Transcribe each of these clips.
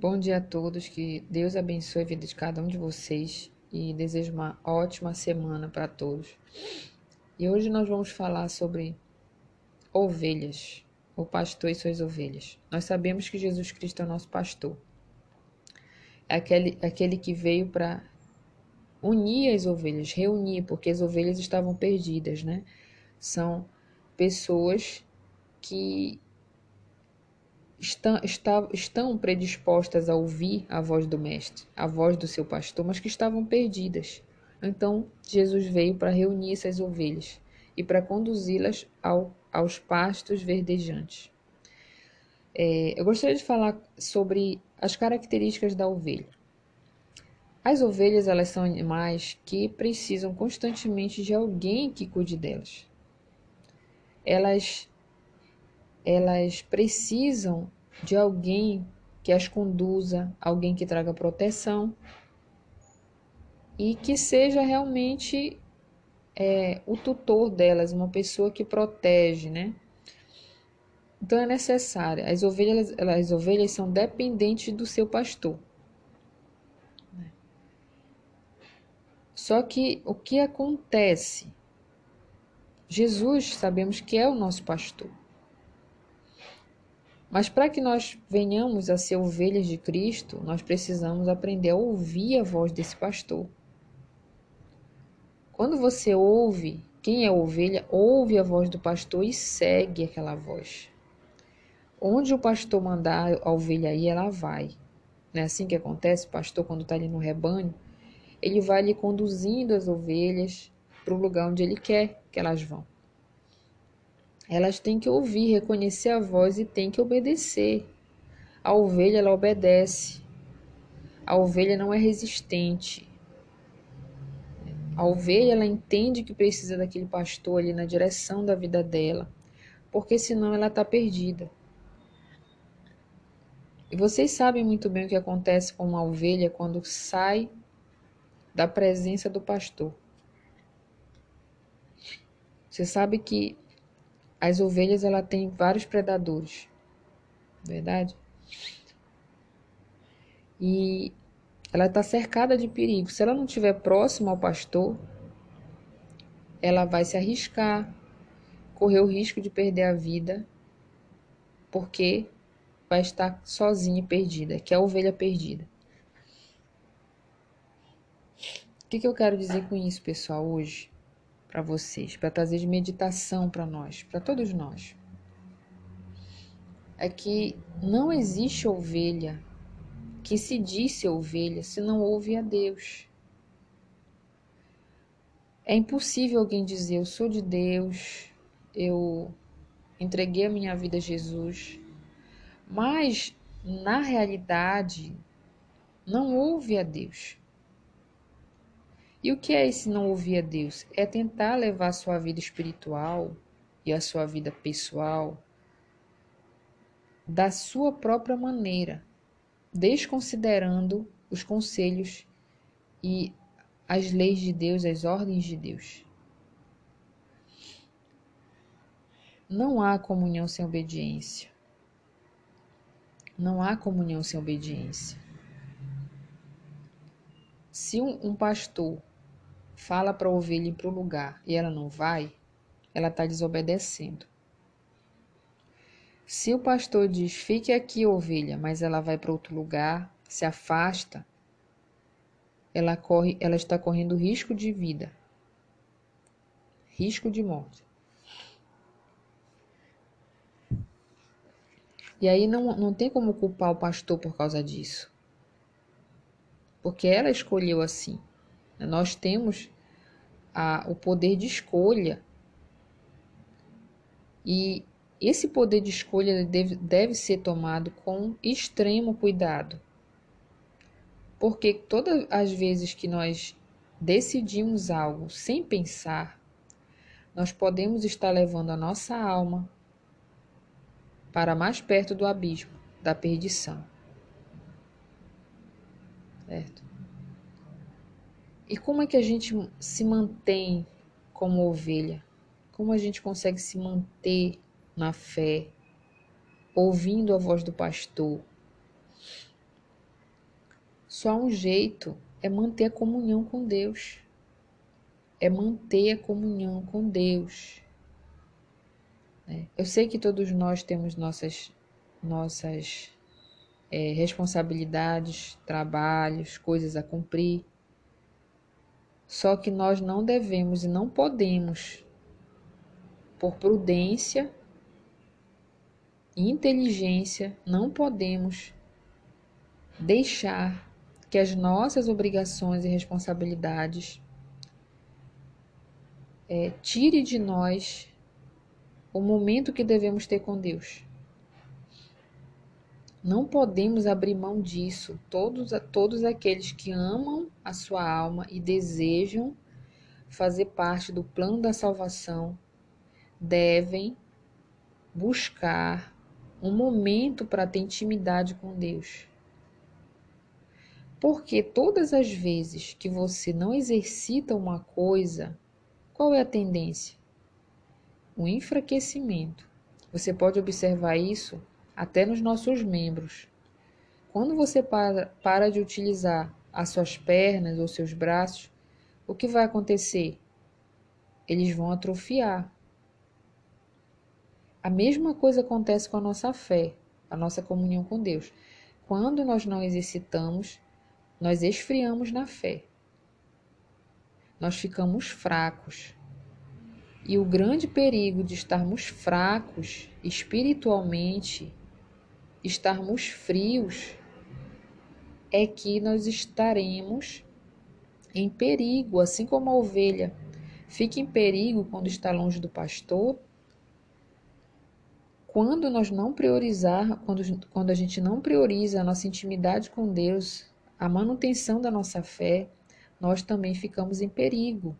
Bom dia a todos, que Deus abençoe a vida de cada um de vocês e desejo uma ótima semana para todos. E hoje nós vamos falar sobre ovelhas, o pastor e suas ovelhas. Nós sabemos que Jesus Cristo é o nosso pastor. É aquele, aquele que veio para unir as ovelhas, reunir, porque as ovelhas estavam perdidas, né? São pessoas que estão, estão predispostas a ouvir a voz do Mestre, a voz do seu pastor, mas que estavam perdidas. Então, Jesus veio para reunir essas ovelhas e para conduzi-las ao, aos pastos verdejantes. É, eu gostaria de falar sobre as características da ovelha. As ovelhas elas são animais que precisam constantemente de alguém que cuide delas. Elas elas precisam de alguém que as conduza, alguém que traga proteção e que seja realmente é, o tutor delas, uma pessoa que protege, né? Então é necessário. As ovelhas, as ovelhas são dependentes do seu pastor. Só que o que acontece? Jesus sabemos que é o nosso pastor. Mas para que nós venhamos a ser ovelhas de Cristo, nós precisamos aprender a ouvir a voz desse pastor. Quando você ouve, quem é ovelha, ouve a voz do pastor e segue aquela voz. Onde o pastor mandar a ovelha ir, ela vai. Não é assim que acontece? O pastor, quando está ali no rebanho, ele vai lhe conduzindo as ovelhas para o lugar onde ele quer que elas vão. Elas têm que ouvir, reconhecer a voz e têm que obedecer. A ovelha ela obedece. A ovelha não é resistente. A ovelha ela entende que precisa daquele pastor ali na direção da vida dela, porque senão ela está perdida. E vocês sabem muito bem o que acontece com uma ovelha quando sai da presença do pastor. Você sabe que as ovelhas ela tem vários predadores, verdade? E ela está cercada de perigo. Se ela não estiver próxima ao pastor, ela vai se arriscar, correr o risco de perder a vida, porque vai estar sozinha e perdida, que é a ovelha perdida. O que, que eu quero dizer com isso, pessoal, hoje? Para vocês, para trazer de meditação para nós, para todos nós. É que não existe ovelha que se disse ovelha se não ouve a Deus. É impossível alguém dizer eu sou de Deus, eu entreguei a minha vida a Jesus, mas na realidade não ouve a Deus. E o que é esse não ouvir a Deus? É tentar levar a sua vida espiritual e a sua vida pessoal da sua própria maneira, desconsiderando os conselhos e as leis de Deus, as ordens de Deus. Não há comunhão sem obediência. Não há comunhão sem obediência. Se um, um pastor fala para a ovelha ir para o lugar e ela não vai, ela está desobedecendo. Se o pastor diz, fique aqui, ovelha, mas ela vai para outro lugar, se afasta, ela, corre, ela está correndo risco de vida, risco de morte. E aí não, não tem como culpar o pastor por causa disso. Porque ela escolheu assim. Nós temos a, o poder de escolha. E esse poder de escolha deve, deve ser tomado com extremo cuidado. Porque todas as vezes que nós decidimos algo sem pensar, nós podemos estar levando a nossa alma para mais perto do abismo, da perdição. Certo? E como é que a gente se mantém como ovelha? Como a gente consegue se manter na fé, ouvindo a voz do pastor? Só um jeito é manter a comunhão com Deus. É manter a comunhão com Deus. É, eu sei que todos nós temos nossas, nossas é, responsabilidades, trabalhos, coisas a cumprir. Só que nós não devemos e não podemos, por prudência e inteligência, não podemos deixar que as nossas obrigações e responsabilidades é, tire de nós o momento que devemos ter com Deus. Não podemos abrir mão disso. Todos, todos aqueles que amam a sua alma e desejam fazer parte do plano da salvação devem buscar um momento para ter intimidade com Deus. Porque todas as vezes que você não exercita uma coisa, qual é a tendência? O enfraquecimento. Você pode observar isso até nos nossos membros. Quando você para, de utilizar as suas pernas ou seus braços, o que vai acontecer? Eles vão atrofiar. A mesma coisa acontece com a nossa fé, a nossa comunhão com Deus. Quando nós não exercitamos, nós esfriamos na fé. Nós ficamos fracos. E o grande perigo de estarmos fracos espiritualmente estarmos frios, é que nós estaremos em perigo, assim como a ovelha fica em perigo quando está longe do pastor. Quando nós não priorizar, quando, quando a gente não prioriza a nossa intimidade com Deus, a manutenção da nossa fé, nós também ficamos em perigo.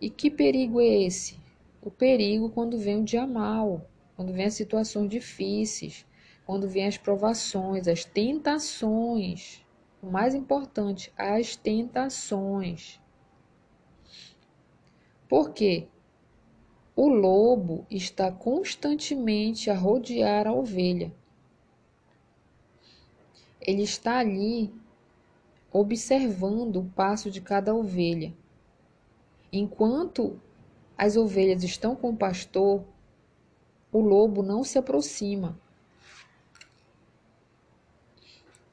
E que perigo é esse? O perigo quando vem o dia mal, quando vem as situações difíceis, quando vem as provações, as tentações. O mais importante, as tentações. Por quê? O lobo está constantemente a rodear a ovelha. Ele está ali observando o passo de cada ovelha. Enquanto as ovelhas estão com o pastor, o lobo não se aproxima.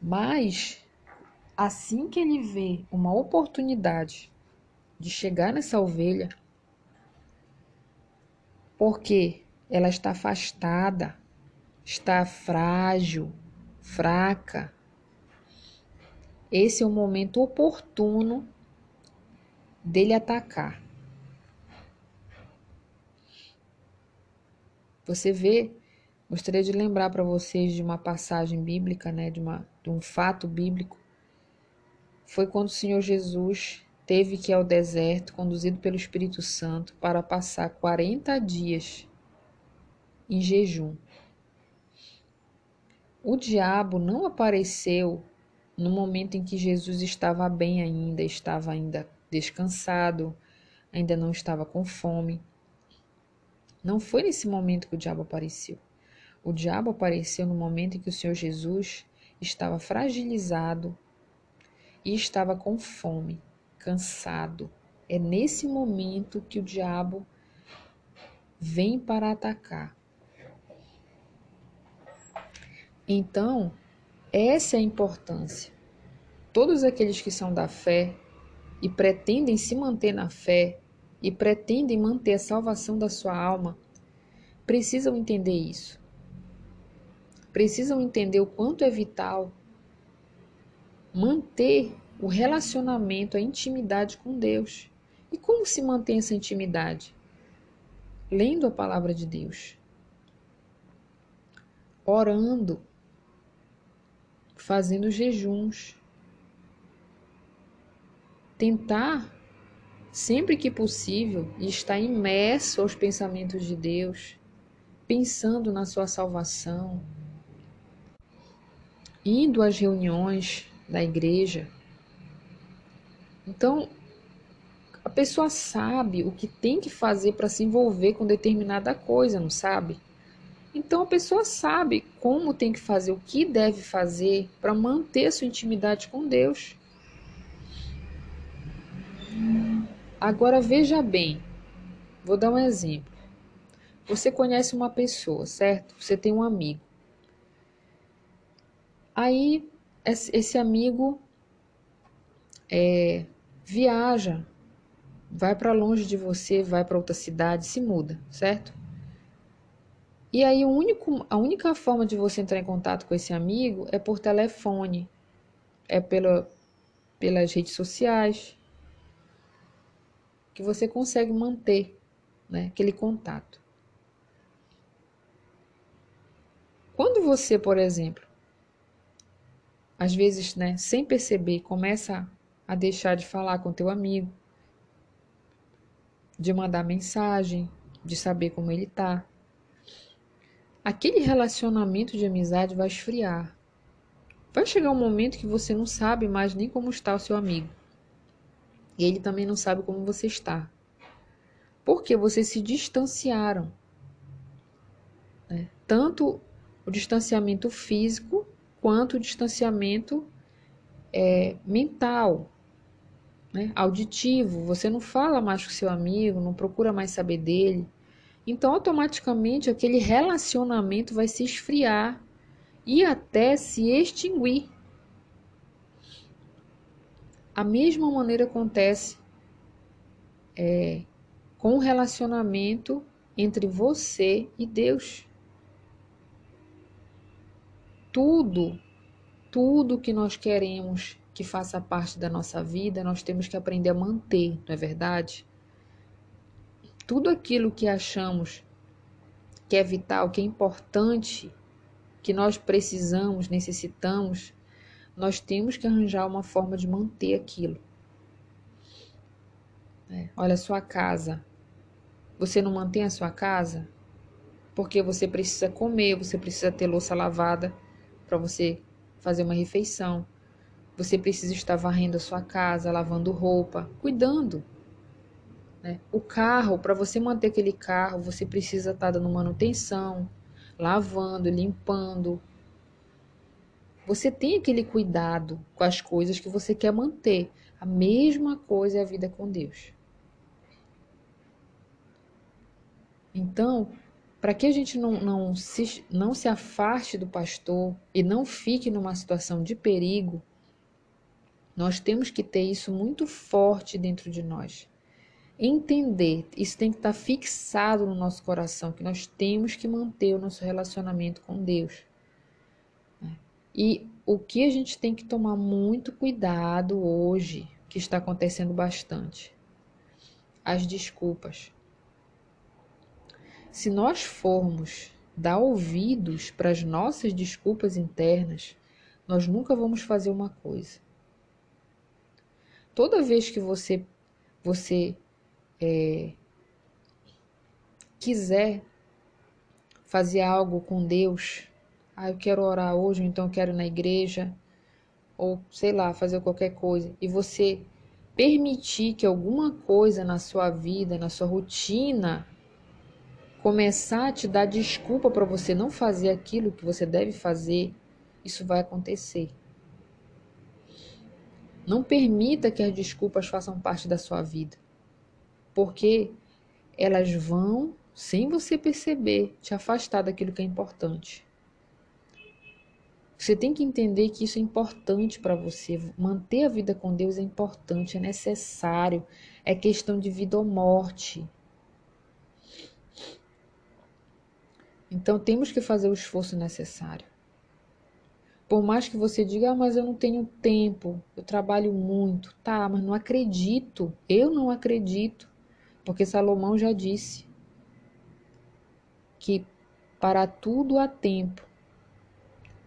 Mas, assim que ele vê uma oportunidade de chegar nessa ovelha, porque ela está afastada, está frágil, fraca, esse é o momento oportuno dele atacar. Você vê, gostaria de lembrar para vocês de uma passagem bíblica, né, de, uma, de um fato bíblico. Foi quando o Senhor Jesus teve que ir ao deserto, conduzido pelo Espírito Santo, para passar 40 dias em jejum. O diabo não apareceu no momento em que Jesus estava bem ainda, estava ainda descansado, ainda não estava com fome. Não foi nesse momento que o diabo apareceu. O diabo apareceu no momento em que o Senhor Jesus estava fragilizado e estava com fome, cansado. É nesse momento que o diabo vem para atacar. Então, essa é a importância. Todos aqueles que são da fé e pretendem se manter na fé, e pretendem manter a salvação da sua alma precisam entender isso. Precisam entender o quanto é vital manter o relacionamento, a intimidade com Deus. E como se mantém essa intimidade? Lendo a palavra de Deus, orando, fazendo jejuns, tentar sempre que possível, estar imerso aos pensamentos de Deus, pensando na sua salvação, indo às reuniões da igreja. Então, a pessoa sabe o que tem que fazer para se envolver com determinada coisa, não sabe? Então a pessoa sabe como tem que fazer, o que deve fazer para manter a sua intimidade com Deus. Agora veja bem, vou dar um exemplo. Você conhece uma pessoa, certo? Você tem um amigo. Aí esse amigo é, viaja, vai para longe de você, vai para outra cidade, se muda, certo? E aí, único, a única forma de você entrar em contato com esse amigo é por telefone, é pela, pelas redes sociais, que você consegue manter né, aquele contato. Quando você, por exemplo, às vezes, né, sem perceber, começa a deixar de falar com teu amigo, de mandar mensagem, de saber como ele tá, aquele relacionamento de amizade vai esfriar. Vai chegar um momento que você não sabe mais nem como está o seu amigo. E ele também não sabe como você está. Porque vocês se distanciaram. Né? Tanto o distanciamento físico quanto o distanciamento é, mental, né? auditivo. Você não fala mais com seu amigo, não procura mais saber dele. Então, automaticamente, aquele relacionamento vai se esfriar e até se extinguir. A mesma maneira acontece é, com o relacionamento entre você e Deus. Tudo, tudo que nós queremos que faça parte da nossa vida, nós temos que aprender a manter, não é verdade? tudo aquilo que achamos que é vital, que é importante, que nós precisamos, necessitamos, nós temos que arranjar uma forma de manter aquilo. É, olha a sua casa. Você não mantém a sua casa porque você precisa comer, você precisa ter louça lavada para você fazer uma refeição. Você precisa estar varrendo a sua casa, lavando roupa, cuidando né? O carro, para você manter aquele carro, você precisa estar tá dando manutenção, lavando, limpando. Você tem aquele cuidado com as coisas que você quer manter. A mesma coisa é a vida com Deus. Então, para que a gente não, não, se, não se afaste do pastor e não fique numa situação de perigo, nós temos que ter isso muito forte dentro de nós entender, isso tem que estar fixado no nosso coração, que nós temos que manter o nosso relacionamento com Deus. E o que a gente tem que tomar muito cuidado hoje, que está acontecendo bastante, as desculpas. Se nós formos dar ouvidos para as nossas desculpas internas, nós nunca vamos fazer uma coisa. Toda vez que você você é, quiser fazer algo com Deus, ah, eu quero orar hoje, ou então eu quero ir na igreja, ou sei lá, fazer qualquer coisa, e você permitir que alguma coisa na sua vida, na sua rotina, começar a te dar desculpa para você não fazer aquilo que você deve fazer, isso vai acontecer. Não permita que as desculpas façam parte da sua vida porque elas vão, sem você perceber, te afastar daquilo que é importante. Você tem que entender que isso é importante para você. Manter a vida com Deus é importante, é necessário, é questão de vida ou morte. Então temos que fazer o esforço necessário. Por mais que você diga, ah, mas eu não tenho tempo, eu trabalho muito. Tá, mas não acredito. Eu não acredito. Porque Salomão já disse que para tudo há tempo,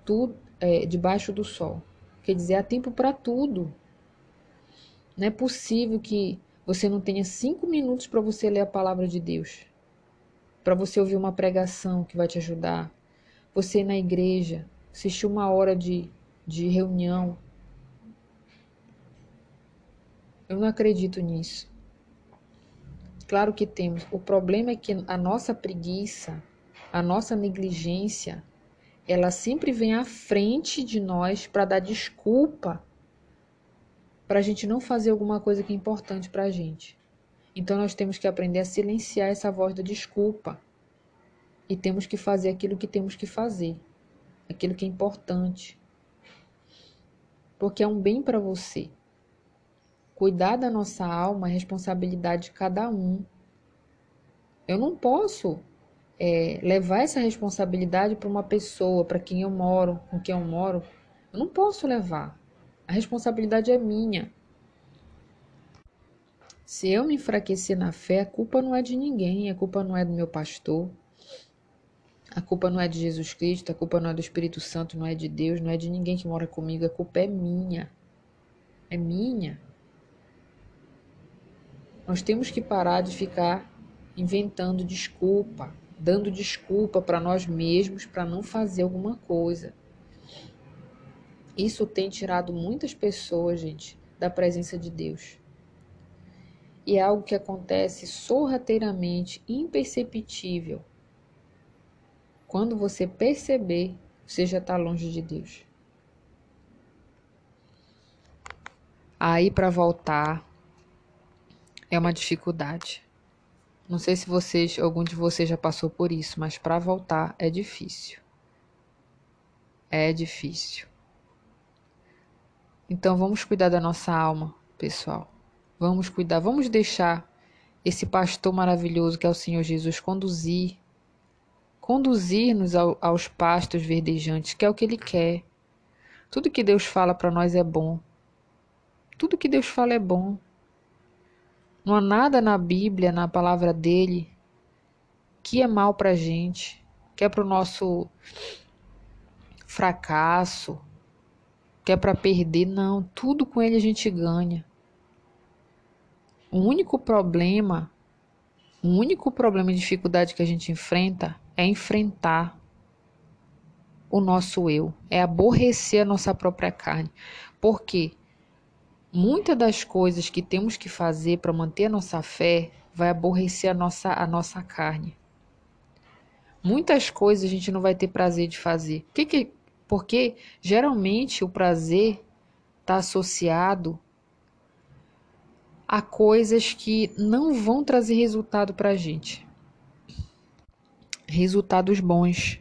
tudo é, debaixo do sol. Quer dizer, há tempo para tudo. Não é possível que você não tenha cinco minutos para você ler a palavra de Deus, para você ouvir uma pregação que vai te ajudar, você ir na igreja, assistir uma hora de, de reunião. Eu não acredito nisso. Claro que temos. O problema é que a nossa preguiça a nossa negligência, ela sempre vem à frente de nós para dar desculpa para a gente não fazer alguma coisa que é importante para a gente. Então nós temos que aprender a silenciar essa voz da desculpa e temos que fazer aquilo que temos que fazer, aquilo que é importante, porque é um bem para você. Cuidar da nossa alma é responsabilidade de cada um. Eu não posso é, levar essa responsabilidade para uma pessoa, para quem eu moro, com quem eu moro. Eu não posso levar. A responsabilidade é minha. Se eu me enfraquecer na fé, a culpa não é de ninguém, a culpa não é do meu pastor, a culpa não é de Jesus Cristo, a culpa não é do Espírito Santo, não é de Deus, não é de ninguém que mora comigo, a culpa é minha. É minha. Nós temos que parar de ficar inventando desculpa, dando desculpa para nós mesmos para não fazer alguma coisa. Isso tem tirado muitas pessoas, gente, da presença de Deus. E é algo que acontece sorrateiramente, imperceptível. Quando você perceber, você já está longe de Deus. Aí, para voltar, é uma dificuldade. Não sei se vocês, algum de vocês já passou por isso, mas para voltar é difícil. É difícil. Então vamos cuidar da nossa alma, pessoal. Vamos cuidar, vamos deixar esse pastor maravilhoso que é o Senhor Jesus conduzir, conduzir-nos ao, aos pastos verdejantes, que é o que Ele quer. Tudo que Deus fala para nós é bom. Tudo que Deus fala é bom. Não há nada na Bíblia, na palavra dele, que é mal para gente, que é para o nosso fracasso, que é para perder. Não, tudo com ele a gente ganha. O único problema, o único problema e dificuldade que a gente enfrenta é enfrentar o nosso eu, é aborrecer a nossa própria carne. Por quê? Muitas das coisas que temos que fazer para manter a nossa fé vai aborrecer a nossa, a nossa carne. Muitas coisas a gente não vai ter prazer de fazer. Que que, porque geralmente o prazer está associado a coisas que não vão trazer resultado para a gente. Resultados bons.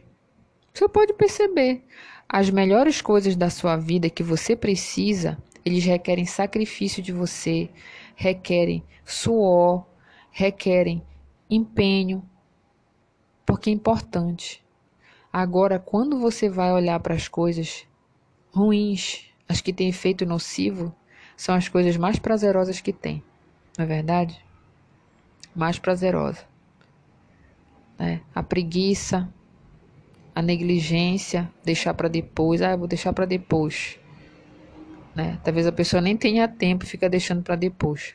Você pode perceber. As melhores coisas da sua vida que você precisa eles requerem sacrifício de você, requerem suor, requerem empenho, porque é importante. Agora, quando você vai olhar para as coisas ruins, as que têm efeito nocivo, são as coisas mais prazerosas que tem, não é verdade? Mais prazerosa. Né? A preguiça, a negligência, deixar para depois. Ah, eu vou deixar para depois né? Talvez a pessoa nem tenha tempo e fica deixando para depois.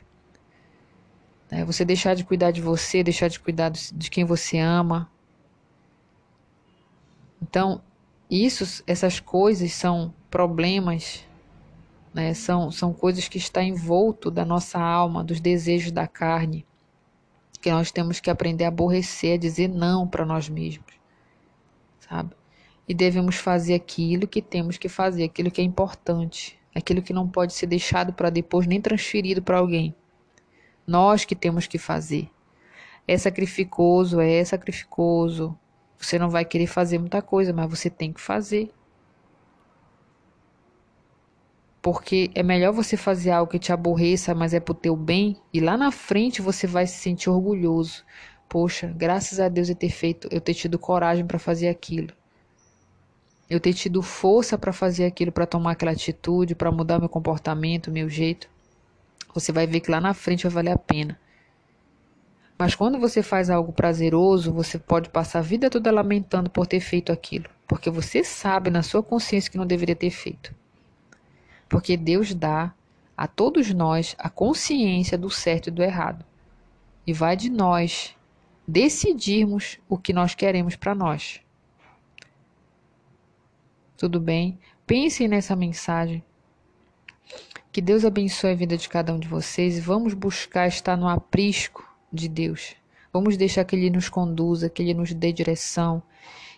Né? Você deixar de cuidar de você, deixar de cuidar de quem você ama. Então, isso, essas coisas são problemas, né? São, são coisas que estão envolto da nossa alma, dos desejos da carne, que nós temos que aprender a aborrecer, a dizer não para nós mesmos, sabe? E devemos fazer aquilo que temos que fazer, aquilo que é importante, aquilo que não pode ser deixado para depois nem transferido para alguém. Nós que temos que fazer. É sacrificoso, é sacrificoso. Você não vai querer fazer muita coisa, mas você tem que fazer. Porque é melhor você fazer algo que te aborreça, mas é pro teu bem, e lá na frente você vai se sentir orgulhoso. Poxa, graças a Deus eu ter feito, eu ter tido coragem para fazer aquilo eu ter tido força para fazer aquilo, para tomar aquela atitude, para mudar meu comportamento, meu jeito, você vai ver que lá na frente vai valer a pena. Mas quando você faz algo prazeroso, você pode passar a vida toda lamentando por ter feito aquilo, porque você sabe na sua consciência que não deveria ter feito. Porque Deus dá a todos nós a consciência do certo e do errado. E vai de nós decidirmos o que nós queremos para nós. Tudo bem? Pensem nessa mensagem. Que Deus abençoe a vida de cada um de vocês e vamos buscar estar no aprisco de Deus. Vamos deixar que Ele nos conduza, que Ele nos dê direção,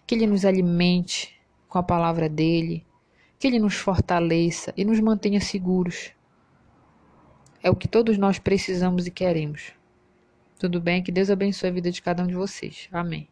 que Ele nos alimente com a palavra dEle, que Ele nos fortaleça e nos mantenha seguros. É o que todos nós precisamos e queremos. Tudo bem? Que Deus abençoe a vida de cada um de vocês. Amém.